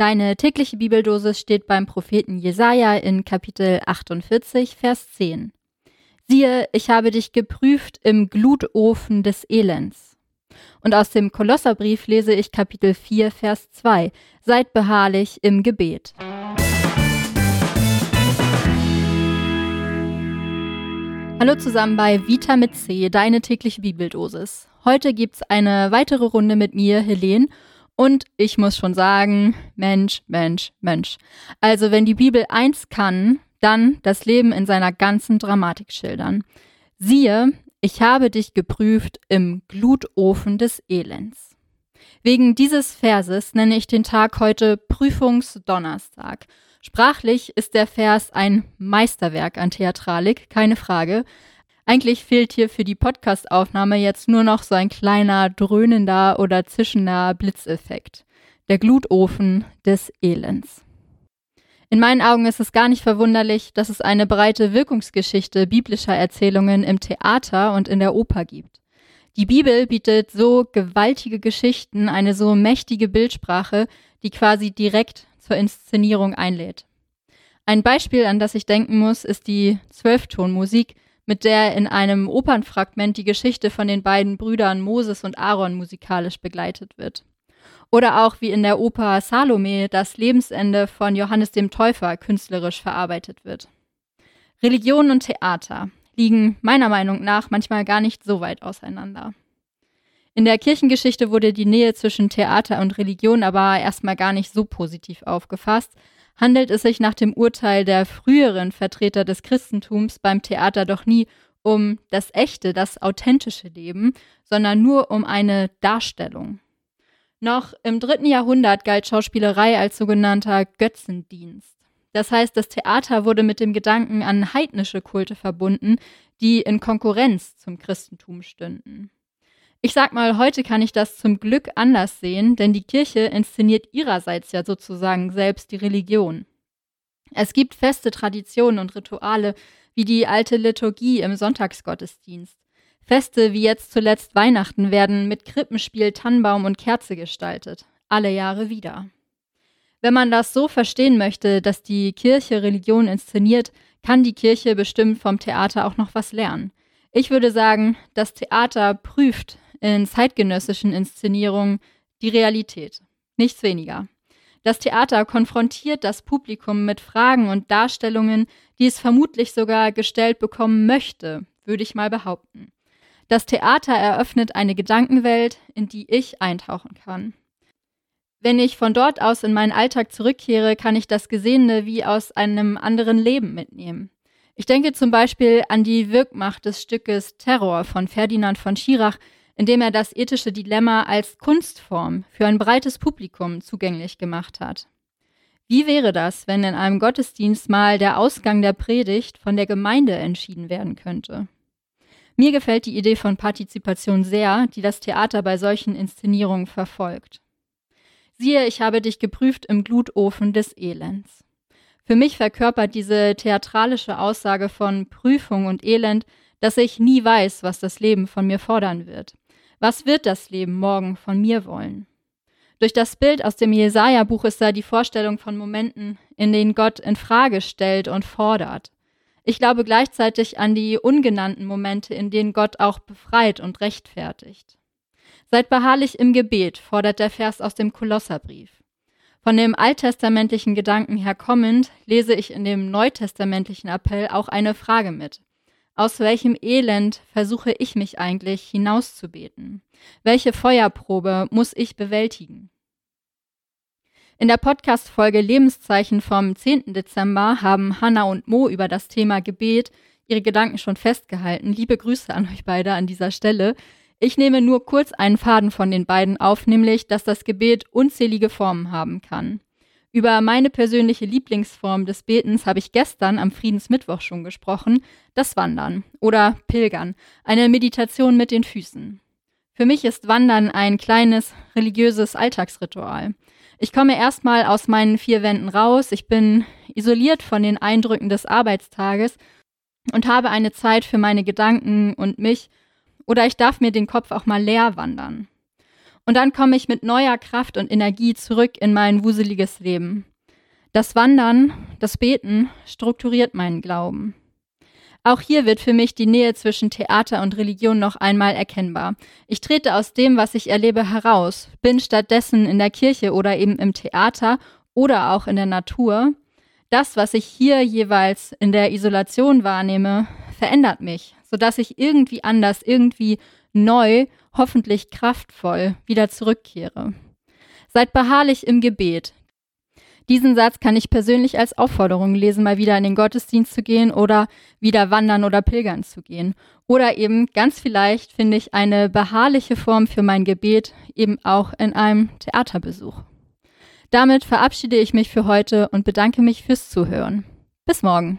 Deine tägliche Bibeldosis steht beim Propheten Jesaja in Kapitel 48, Vers 10. Siehe, ich habe dich geprüft im Glutofen des Elends. Und aus dem Kolosserbrief lese ich Kapitel 4, Vers 2. Seid beharrlich im Gebet. Hallo zusammen bei Vita mit C, deine tägliche Bibeldosis. Heute gibt's eine weitere Runde mit mir, Helene, und ich muss schon sagen, Mensch, Mensch, Mensch. Also wenn die Bibel eins kann, dann das Leben in seiner ganzen Dramatik schildern. Siehe, ich habe dich geprüft im Glutofen des Elends. Wegen dieses Verses nenne ich den Tag heute Prüfungsdonnerstag. Sprachlich ist der Vers ein Meisterwerk an Theatralik, keine Frage. Eigentlich fehlt hier für die Podcastaufnahme jetzt nur noch so ein kleiner dröhnender oder zischender Blitzeffekt. Der Glutofen des Elends. In meinen Augen ist es gar nicht verwunderlich, dass es eine breite Wirkungsgeschichte biblischer Erzählungen im Theater und in der Oper gibt. Die Bibel bietet so gewaltige Geschichten, eine so mächtige Bildsprache, die quasi direkt zur Inszenierung einlädt. Ein Beispiel, an das ich denken muss, ist die Zwölftonmusik, mit der in einem Opernfragment die Geschichte von den beiden Brüdern Moses und Aaron musikalisch begleitet wird. Oder auch wie in der Oper Salome das Lebensende von Johannes dem Täufer künstlerisch verarbeitet wird. Religion und Theater liegen meiner Meinung nach manchmal gar nicht so weit auseinander. In der Kirchengeschichte wurde die Nähe zwischen Theater und Religion aber erstmal gar nicht so positiv aufgefasst, handelt es sich nach dem Urteil der früheren Vertreter des Christentums beim Theater doch nie um das echte, das authentische Leben, sondern nur um eine Darstellung. Noch im dritten Jahrhundert galt Schauspielerei als sogenannter Götzendienst. Das heißt, das Theater wurde mit dem Gedanken an heidnische Kulte verbunden, die in Konkurrenz zum Christentum stünden. Ich sag mal, heute kann ich das zum Glück anders sehen, denn die Kirche inszeniert ihrerseits ja sozusagen selbst die Religion. Es gibt feste Traditionen und Rituale, wie die alte Liturgie im Sonntagsgottesdienst. Feste wie jetzt zuletzt Weihnachten werden mit Krippenspiel, Tannenbaum und Kerze gestaltet. Alle Jahre wieder. Wenn man das so verstehen möchte, dass die Kirche Religion inszeniert, kann die Kirche bestimmt vom Theater auch noch was lernen. Ich würde sagen, das Theater prüft in zeitgenössischen Inszenierungen die Realität. Nichts weniger. Das Theater konfrontiert das Publikum mit Fragen und Darstellungen, die es vermutlich sogar gestellt bekommen möchte, würde ich mal behaupten. Das Theater eröffnet eine Gedankenwelt, in die ich eintauchen kann. Wenn ich von dort aus in meinen Alltag zurückkehre, kann ich das Gesehene wie aus einem anderen Leben mitnehmen. Ich denke zum Beispiel an die Wirkmacht des Stückes Terror von Ferdinand von Schirach, indem er das ethische Dilemma als Kunstform für ein breites Publikum zugänglich gemacht hat. Wie wäre das, wenn in einem Gottesdienst mal der Ausgang der Predigt von der Gemeinde entschieden werden könnte? Mir gefällt die Idee von Partizipation sehr, die das Theater bei solchen Inszenierungen verfolgt. Siehe, ich habe dich geprüft im Glutofen des Elends. Für mich verkörpert diese theatralische Aussage von Prüfung und Elend, dass ich nie weiß, was das Leben von mir fordern wird. Was wird das Leben morgen von mir wollen? Durch das Bild aus dem Jesaja-Buch ist da die Vorstellung von Momenten, in denen Gott in Frage stellt und fordert. Ich glaube gleichzeitig an die ungenannten Momente, in denen Gott auch befreit und rechtfertigt. Seid beharrlich im Gebet, fordert der Vers aus dem Kolosserbrief. Von dem alttestamentlichen Gedanken her kommend lese ich in dem neutestamentlichen Appell auch eine Frage mit. Aus welchem Elend versuche ich mich eigentlich hinauszubeten? Welche Feuerprobe muss ich bewältigen? In der Podcast-Folge Lebenszeichen vom 10. Dezember haben Hanna und Mo über das Thema Gebet ihre Gedanken schon festgehalten. Liebe Grüße an euch beide an dieser Stelle. Ich nehme nur kurz einen Faden von den beiden auf, nämlich, dass das Gebet unzählige Formen haben kann. Über meine persönliche Lieblingsform des Betens habe ich gestern am Friedensmittwoch schon gesprochen, das Wandern oder Pilgern, eine Meditation mit den Füßen. Für mich ist Wandern ein kleines religiöses Alltagsritual. Ich komme erstmal aus meinen vier Wänden raus, ich bin isoliert von den Eindrücken des Arbeitstages und habe eine Zeit für meine Gedanken und mich, oder ich darf mir den Kopf auch mal leer wandern. Und dann komme ich mit neuer Kraft und Energie zurück in mein wuseliges Leben. Das Wandern, das Beten strukturiert meinen Glauben. Auch hier wird für mich die Nähe zwischen Theater und Religion noch einmal erkennbar. Ich trete aus dem, was ich erlebe, heraus, bin stattdessen in der Kirche oder eben im Theater oder auch in der Natur. Das, was ich hier jeweils in der Isolation wahrnehme, verändert mich, sodass ich irgendwie anders, irgendwie neu, hoffentlich kraftvoll wieder zurückkehre. Seid beharrlich im Gebet, diesen Satz kann ich persönlich als Aufforderung lesen, mal wieder in den Gottesdienst zu gehen oder wieder wandern oder pilgern zu gehen. Oder eben ganz vielleicht finde ich eine beharrliche Form für mein Gebet eben auch in einem Theaterbesuch. Damit verabschiede ich mich für heute und bedanke mich fürs Zuhören. Bis morgen.